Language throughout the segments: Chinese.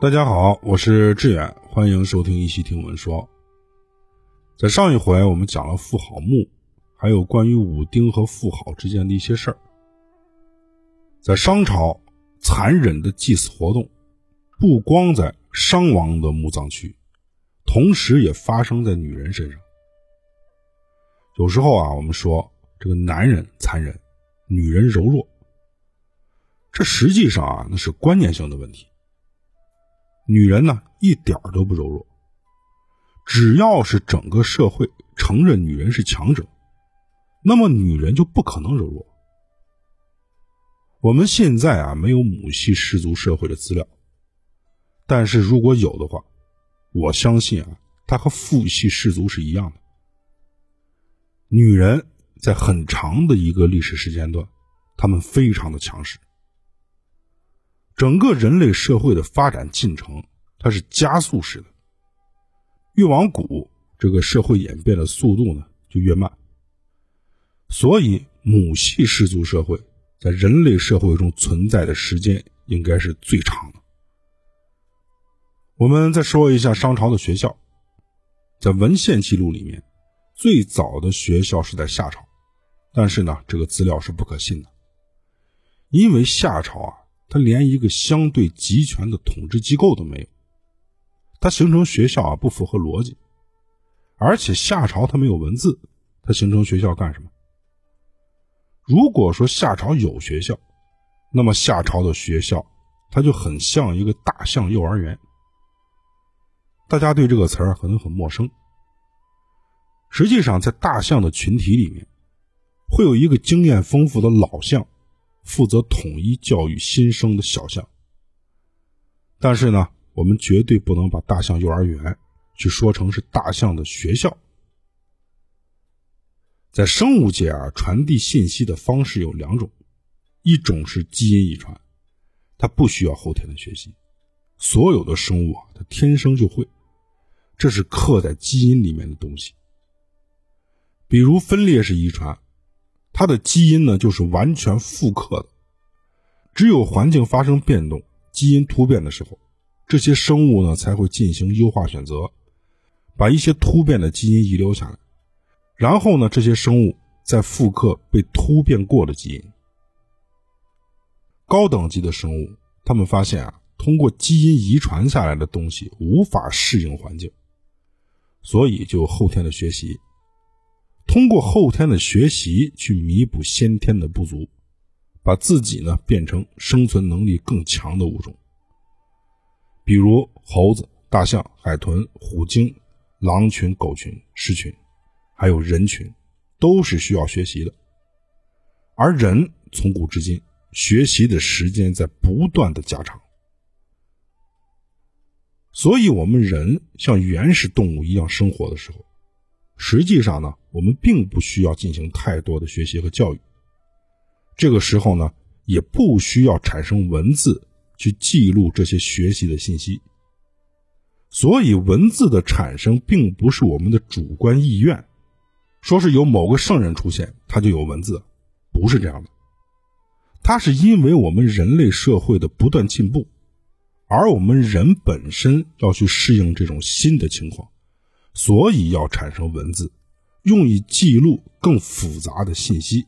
大家好，我是志远，欢迎收听一期听闻说。在上一回我们讲了妇好墓，还有关于武丁和妇好之间的一些事儿。在商朝，残忍的祭祀活动不光在商王的墓葬区，同时也发生在女人身上。有时候啊，我们说这个男人残忍，女人柔弱，这实际上啊，那是观念性的问题。女人呢，一点都不柔弱。只要是整个社会承认女人是强者，那么女人就不可能柔弱。我们现在啊，没有母系氏族社会的资料，但是如果有的话，我相信啊，它和父系氏族是一样的。女人在很长的一个历史时间段，她们非常的强势。整个人类社会的发展进程，它是加速式的。越往古，这个社会演变的速度呢就越慢。所以，母系氏族社会在人类社会中存在的时间应该是最长的。我们再说一下商朝的学校，在文献记录里面，最早的学校是在夏朝，但是呢，这个资料是不可信的，因为夏朝啊。他连一个相对集权的统治机构都没有，它形成学校啊不符合逻辑，而且夏朝它没有文字，它形成学校干什么？如果说夏朝有学校，那么夏朝的学校它就很像一个大象幼儿园。大家对这个词儿可能很陌生，实际上在大象的群体里面，会有一个经验丰富的老象。负责统一教育新生的小象，但是呢，我们绝对不能把大象幼儿园去说成是大象的学校。在生物界啊，传递信息的方式有两种，一种是基因遗传，它不需要后天的学习，所有的生物啊，它天生就会，这是刻在基因里面的东西。比如分裂式遗传。它的基因呢，就是完全复刻的。只有环境发生变动、基因突变的时候，这些生物呢才会进行优化选择，把一些突变的基因遗留下来。然后呢，这些生物再复刻被突变过的基因。高等级的生物，他们发现啊，通过基因遗传下来的东西无法适应环境，所以就后天的学习。通过后天的学习去弥补先天的不足，把自己呢变成生存能力更强的物种。比如猴子、大象、海豚、虎鲸、狼群、狗群、狮群，还有人群，都是需要学习的。而人从古至今学习的时间在不断的加长，所以我们人像原始动物一样生活的时候。实际上呢，我们并不需要进行太多的学习和教育。这个时候呢，也不需要产生文字去记录这些学习的信息。所以，文字的产生并不是我们的主观意愿，说是有某个圣人出现，他就有文字，不是这样的。它是因为我们人类社会的不断进步，而我们人本身要去适应这种新的情况。所以要产生文字，用以记录更复杂的信息。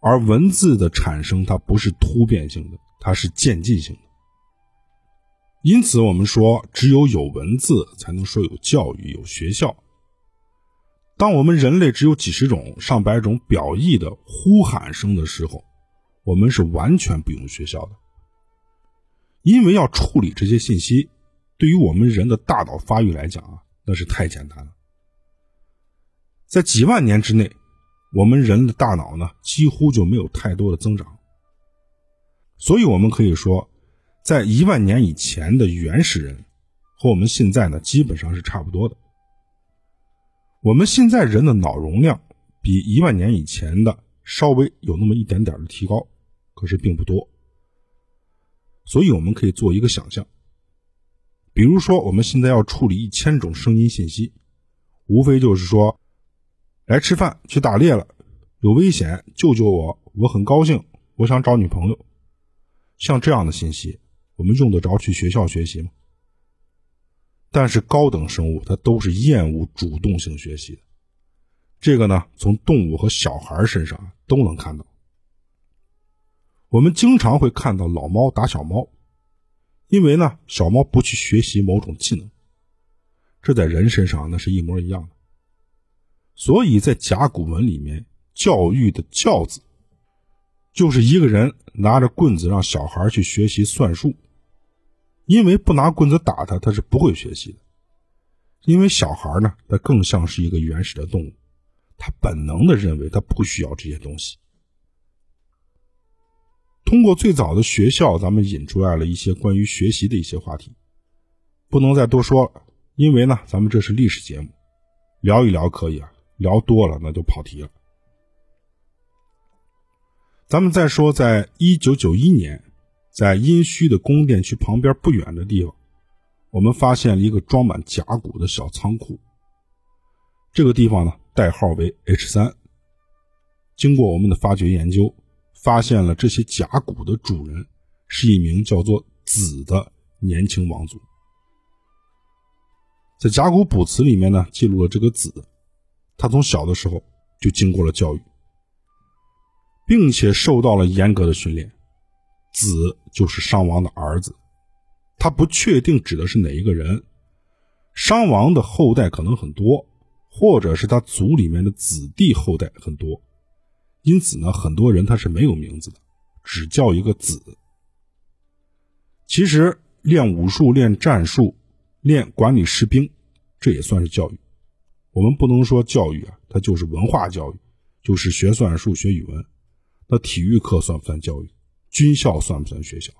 而文字的产生，它不是突变性的，它是渐进性的。因此，我们说，只有有文字，才能说有教育、有学校。当我们人类只有几十种、上百种表意的呼喊声的时候，我们是完全不用学校的，因为要处理这些信息，对于我们人的大脑发育来讲啊。那是太简单了，在几万年之内，我们人的大脑呢几乎就没有太多的增长，所以我们可以说，在一万年以前的原始人和我们现在呢基本上是差不多的。我们现在人的脑容量比一万年以前的稍微有那么一点点的提高，可是并不多，所以我们可以做一个想象。比如说，我们现在要处理一千种声音信息，无非就是说，来吃饭，去打猎了，有危险，救救我，我很高兴，我想找女朋友。像这样的信息，我们用得着去学校学习吗？但是高等生物它都是厌恶主动性学习的，这个呢，从动物和小孩身上都能看到。我们经常会看到老猫打小猫，因为呢，小猫不去学习某种技能。这在人身上那是一模一样的。所以在甲骨文里面，教育的“教”字，就是一个人拿着棍子让小孩去学习算术，因为不拿棍子打他，他是不会学习的。因为小孩呢，他更像是一个原始的动物，他本能的认为他不需要这些东西。通过最早的学校，咱们引出来了一些关于学习的一些话题，不能再多说了，因为呢，咱们这是历史节目，聊一聊可以啊，聊多了那就跑题了。咱们再说，在一九九一年，在殷墟的宫殿区旁边不远的地方，我们发现了一个装满甲骨的小仓库。这个地方呢，代号为 H 三。经过我们的发掘研究。发现了这些甲骨的主人是一名叫做子的年轻王族。在甲骨卜辞里面呢，记录了这个子，他从小的时候就经过了教育，并且受到了严格的训练。子就是商王的儿子，他不确定指的是哪一个人。商王的后代可能很多，或者是他族里面的子弟后代很多。因此呢，很多人他是没有名字的，只叫一个子。其实练武术、练战术、练管理士兵，这也算是教育。我们不能说教育啊，它就是文化教育，就是学算术、学语文。那体育课算不算教育？军校算不算学校？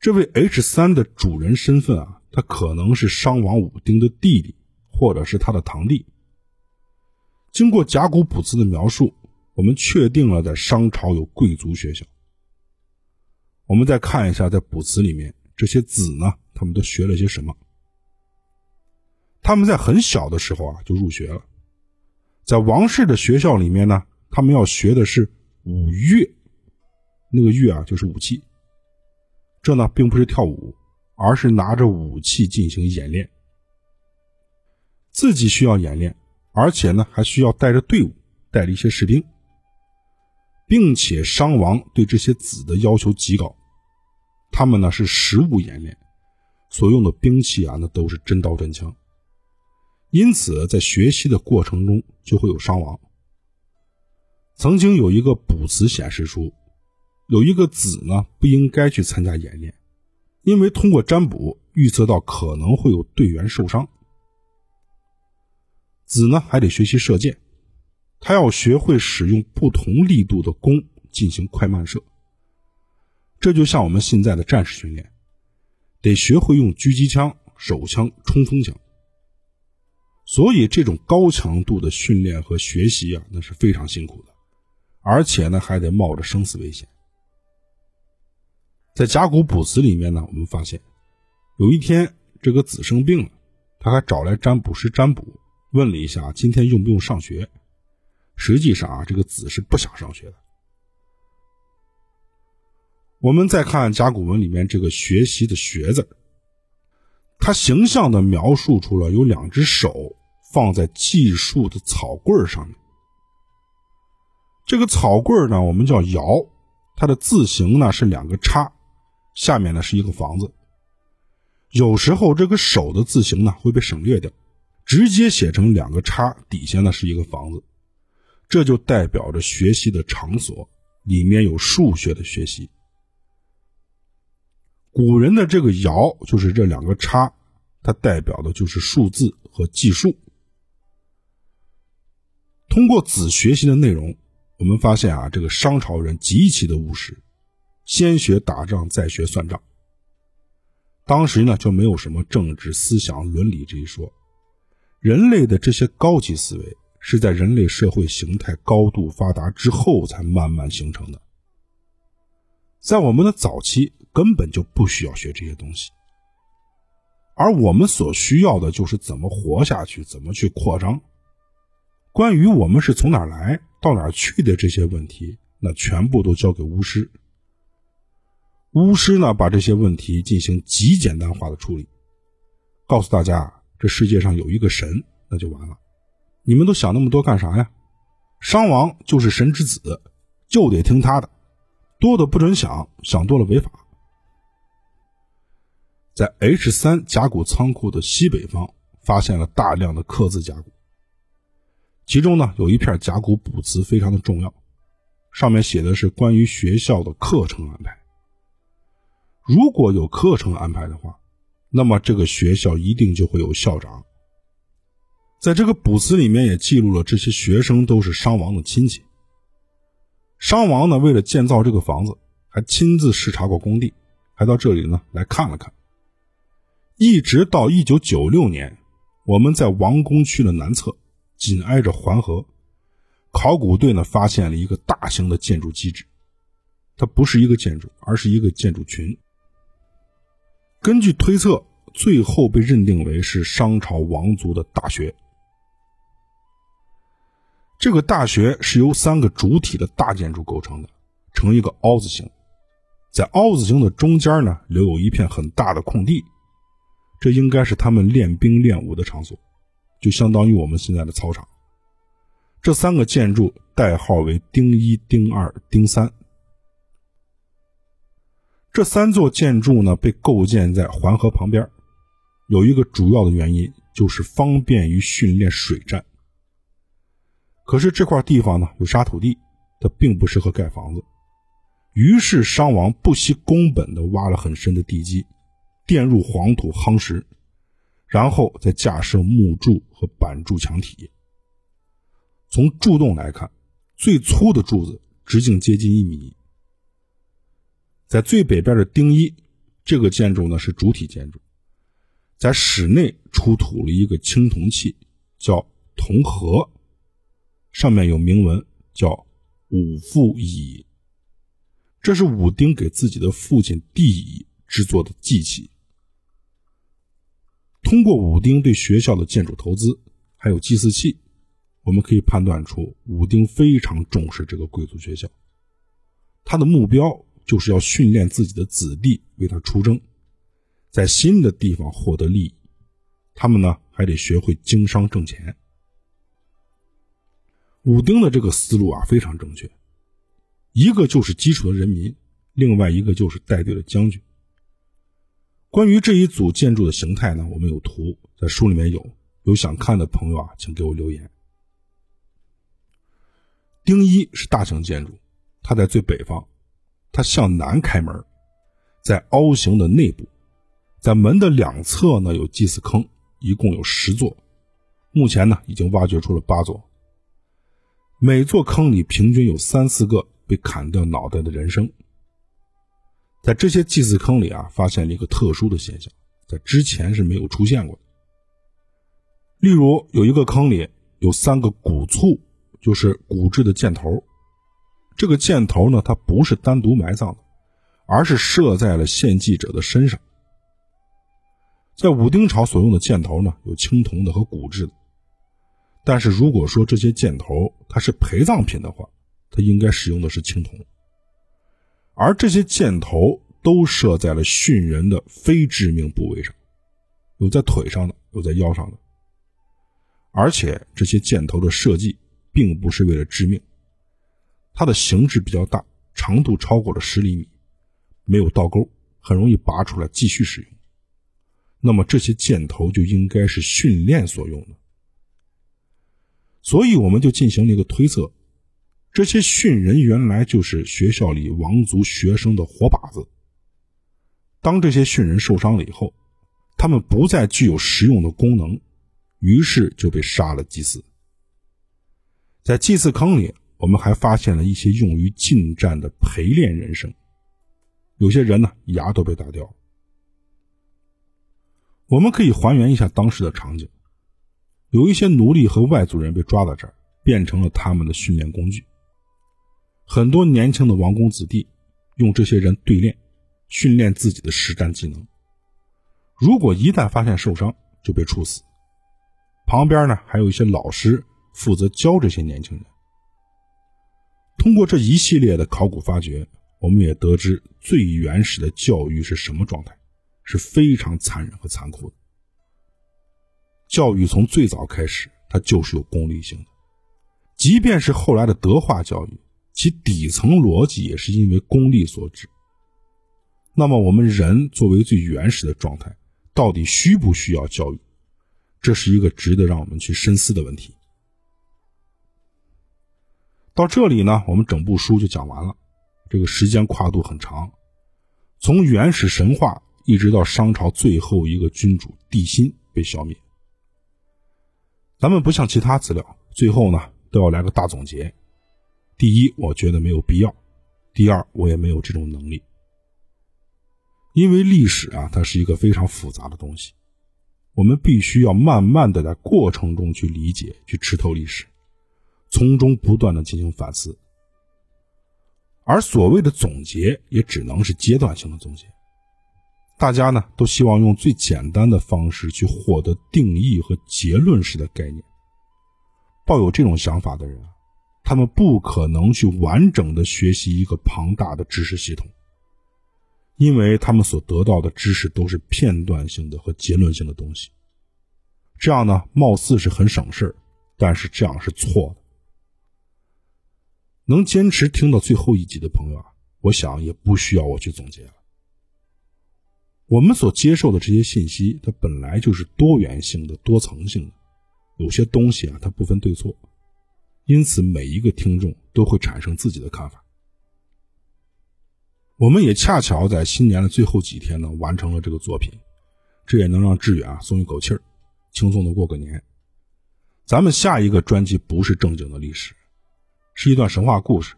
这位 H 三的主人身份啊，他可能是商王武丁的弟弟，或者是他的堂弟。经过甲骨卜辞的描述，我们确定了在商朝有贵族学校。我们再看一下，在卜辞里面这些子呢，他们都学了些什么？他们在很小的时候啊就入学了，在王室的学校里面呢，他们要学的是舞乐，那个乐啊就是武器。这呢并不是跳舞，而是拿着武器进行演练，自己需要演练。而且呢，还需要带着队伍，带着一些士兵，并且商王对这些子的要求极高，他们呢是实物演练，所用的兵器啊，那都是真刀真枪。因此，在学习的过程中就会有伤亡。曾经有一个卜辞显示出，有一个子呢不应该去参加演练，因为通过占卜预测到可能会有队员受伤。子呢还得学习射箭，他要学会使用不同力度的弓进行快慢射。这就像我们现在的战士训练，得学会用狙击枪、手枪、冲锋枪。所以这种高强度的训练和学习啊，那是非常辛苦的，而且呢还得冒着生死危险。在甲骨卜辞里面呢，我们发现有一天这个子生病了，他还找来占卜师占卜。问了一下，今天用不用上学？实际上啊，这个子是不想上学的。我们再看甲骨文里面这个“学习”的“学”字，它形象的描述出了有两只手放在计数的草棍上面。这个草棍呢，我们叫爻，它的字形呢是两个叉，下面呢是一个房子。有时候这个手的字形呢会被省略掉。直接写成两个叉，底下呢是一个房子，这就代表着学习的场所，里面有数学的学习。古人的这个爻就是这两个叉，它代表的就是数字和计数。通过子学习的内容，我们发现啊，这个商朝人极其的务实，先学打仗，再学算账。当时呢就没有什么政治思想伦理这一说。人类的这些高级思维是在人类社会形态高度发达之后才慢慢形成的，在我们的早期根本就不需要学这些东西，而我们所需要的就是怎么活下去，怎么去扩张。关于我们是从哪来到哪去的这些问题，那全部都交给巫师。巫师呢，把这些问题进行极简单化的处理，告诉大家，这世界上有一个神，那就完了。你们都想那么多干啥呀？商王就是神之子，就得听他的，多的不准想，想多了违法。在 H 三甲骨仓库的西北方，发现了大量的刻字甲骨，其中呢，有一片甲骨卜辞非常的重要，上面写的是关于学校的课程安排。如果有课程安排的话，那么这个学校一定就会有校长。在这个卜辞里面也记录了这些学生都是商王的亲戚。商王呢，为了建造这个房子，还亲自视察过工地，还到这里呢来看了看。一直到一九九六年，我们在王宫区的南侧，紧挨着环河，考古队呢发现了一个大型的建筑基址，它不是一个建筑，而是一个建筑群。根据推测，最后被认定为是商朝王族的大学。这个大学是由三个主体的大建筑构成的，呈一个凹字形。在凹字形的中间呢，留有一片很大的空地，这应该是他们练兵练武的场所，就相当于我们现在的操场。这三个建筑代号为丁一、丁二、丁三。这三座建筑呢，被构建在环河旁边，有一个主要的原因就是方便于训练水战。可是这块地方呢有沙土地，它并不适合盖房子，于是商王不惜工本的挖了很深的地基，垫入黄土夯实，然后再架设木柱和板柱墙体。从柱洞来看，最粗的柱子直径接近一米。在最北边的丁一，这个建筑呢是主体建筑，在室内出土了一个青铜器，叫铜盒，上面有铭文，叫武父乙，这是武丁给自己的父亲帝乙制作的祭器。通过武丁对学校的建筑投资，还有祭祀器，我们可以判断出武丁非常重视这个贵族学校，他的目标。就是要训练自己的子弟为他出征，在新的地方获得利益。他们呢还得学会经商挣钱。武丁的这个思路啊非常正确，一个就是基础的人民，另外一个就是带队的将军。关于这一组建筑的形态呢，我们有图在书里面有，有想看的朋友啊，请给我留言。丁一是大型建筑，它在最北方。它向南开门，在凹形的内部，在门的两侧呢有祭祀坑，一共有十座，目前呢已经挖掘出了八座。每座坑里平均有三四个被砍掉脑袋的人生。在这些祭祀坑里啊，发现了一个特殊的现象，在之前是没有出现过的。例如有一个坑里有三个骨簇，就是骨质的箭头。这个箭头呢，它不是单独埋葬的，而是射在了献祭者的身上。在武丁朝所用的箭头呢，有青铜的和骨质的。但是如果说这些箭头它是陪葬品的话，它应该使用的是青铜。而这些箭头都射在了殉人的非致命部位上，有在腿上的，有在腰上的。而且这些箭头的设计并不是为了致命。它的形制比较大，长度超过了十厘米，没有倒钩，很容易拔出来继续使用。那么这些箭头就应该是训练所用的，所以我们就进行了一个推测：这些训人原来就是学校里王族学生的活靶子。当这些训人受伤了以后，他们不再具有实用的功能，于是就被杀了祭祀。在祭祀坑里。我们还发现了一些用于近战的陪练人生，有些人呢牙都被打掉了。我们可以还原一下当时的场景：有一些奴隶和外族人被抓到这儿，变成了他们的训练工具。很多年轻的王公子弟用这些人对练，训练自己的实战技能。如果一旦发现受伤，就被处死。旁边呢还有一些老师负责教这些年轻人。通过这一系列的考古发掘，我们也得知最原始的教育是什么状态，是非常残忍和残酷的。教育从最早开始，它就是有功利性的，即便是后来的德化教育，其底层逻辑也是因为功利所致。那么，我们人作为最原始的状态，到底需不需要教育？这是一个值得让我们去深思的问题。到这里呢，我们整部书就讲完了。这个时间跨度很长，从原始神话一直到商朝最后一个君主帝辛被消灭。咱们不像其他资料，最后呢都要来个大总结。第一，我觉得没有必要；第二，我也没有这种能力。因为历史啊，它是一个非常复杂的东西，我们必须要慢慢的在过程中去理解、去吃透历史，从中不断的进行反思。而所谓的总结，也只能是阶段性的总结。大家呢都希望用最简单的方式去获得定义和结论式的概念。抱有这种想法的人，他们不可能去完整的学习一个庞大的知识系统，因为他们所得到的知识都是片段性的和结论性的东西。这样呢，貌似是很省事但是这样是错的。能坚持听到最后一集的朋友啊，我想也不需要我去总结了。我们所接受的这些信息，它本来就是多元性的、多层性的，有些东西啊，它不分对错，因此每一个听众都会产生自己的看法。我们也恰巧在新年的最后几天呢，完成了这个作品，这也能让志远啊松一口气儿，轻松的过个年。咱们下一个专辑不是正经的历史。是一段神话故事，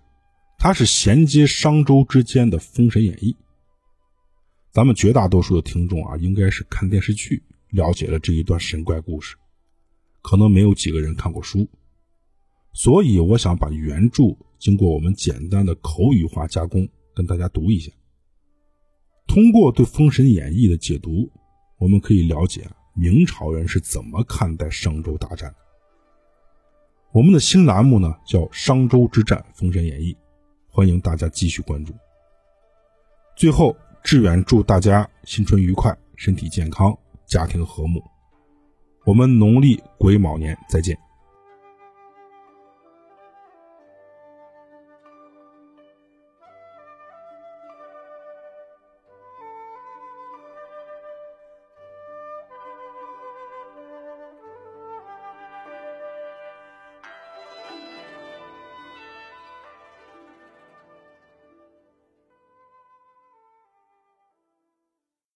它是衔接商周之间的《封神演义》。咱们绝大多数的听众啊，应该是看电视剧了解了这一段神怪故事，可能没有几个人看过书。所以，我想把原著经过我们简单的口语化加工，跟大家读一下。通过对《封神演义》的解读，我们可以了解明朝人是怎么看待商周大战的。我们的新栏目呢，叫《商周之战：封神演义》，欢迎大家继续关注。最后，志远祝大家新春愉快，身体健康，家庭和睦。我们农历癸卯年再见。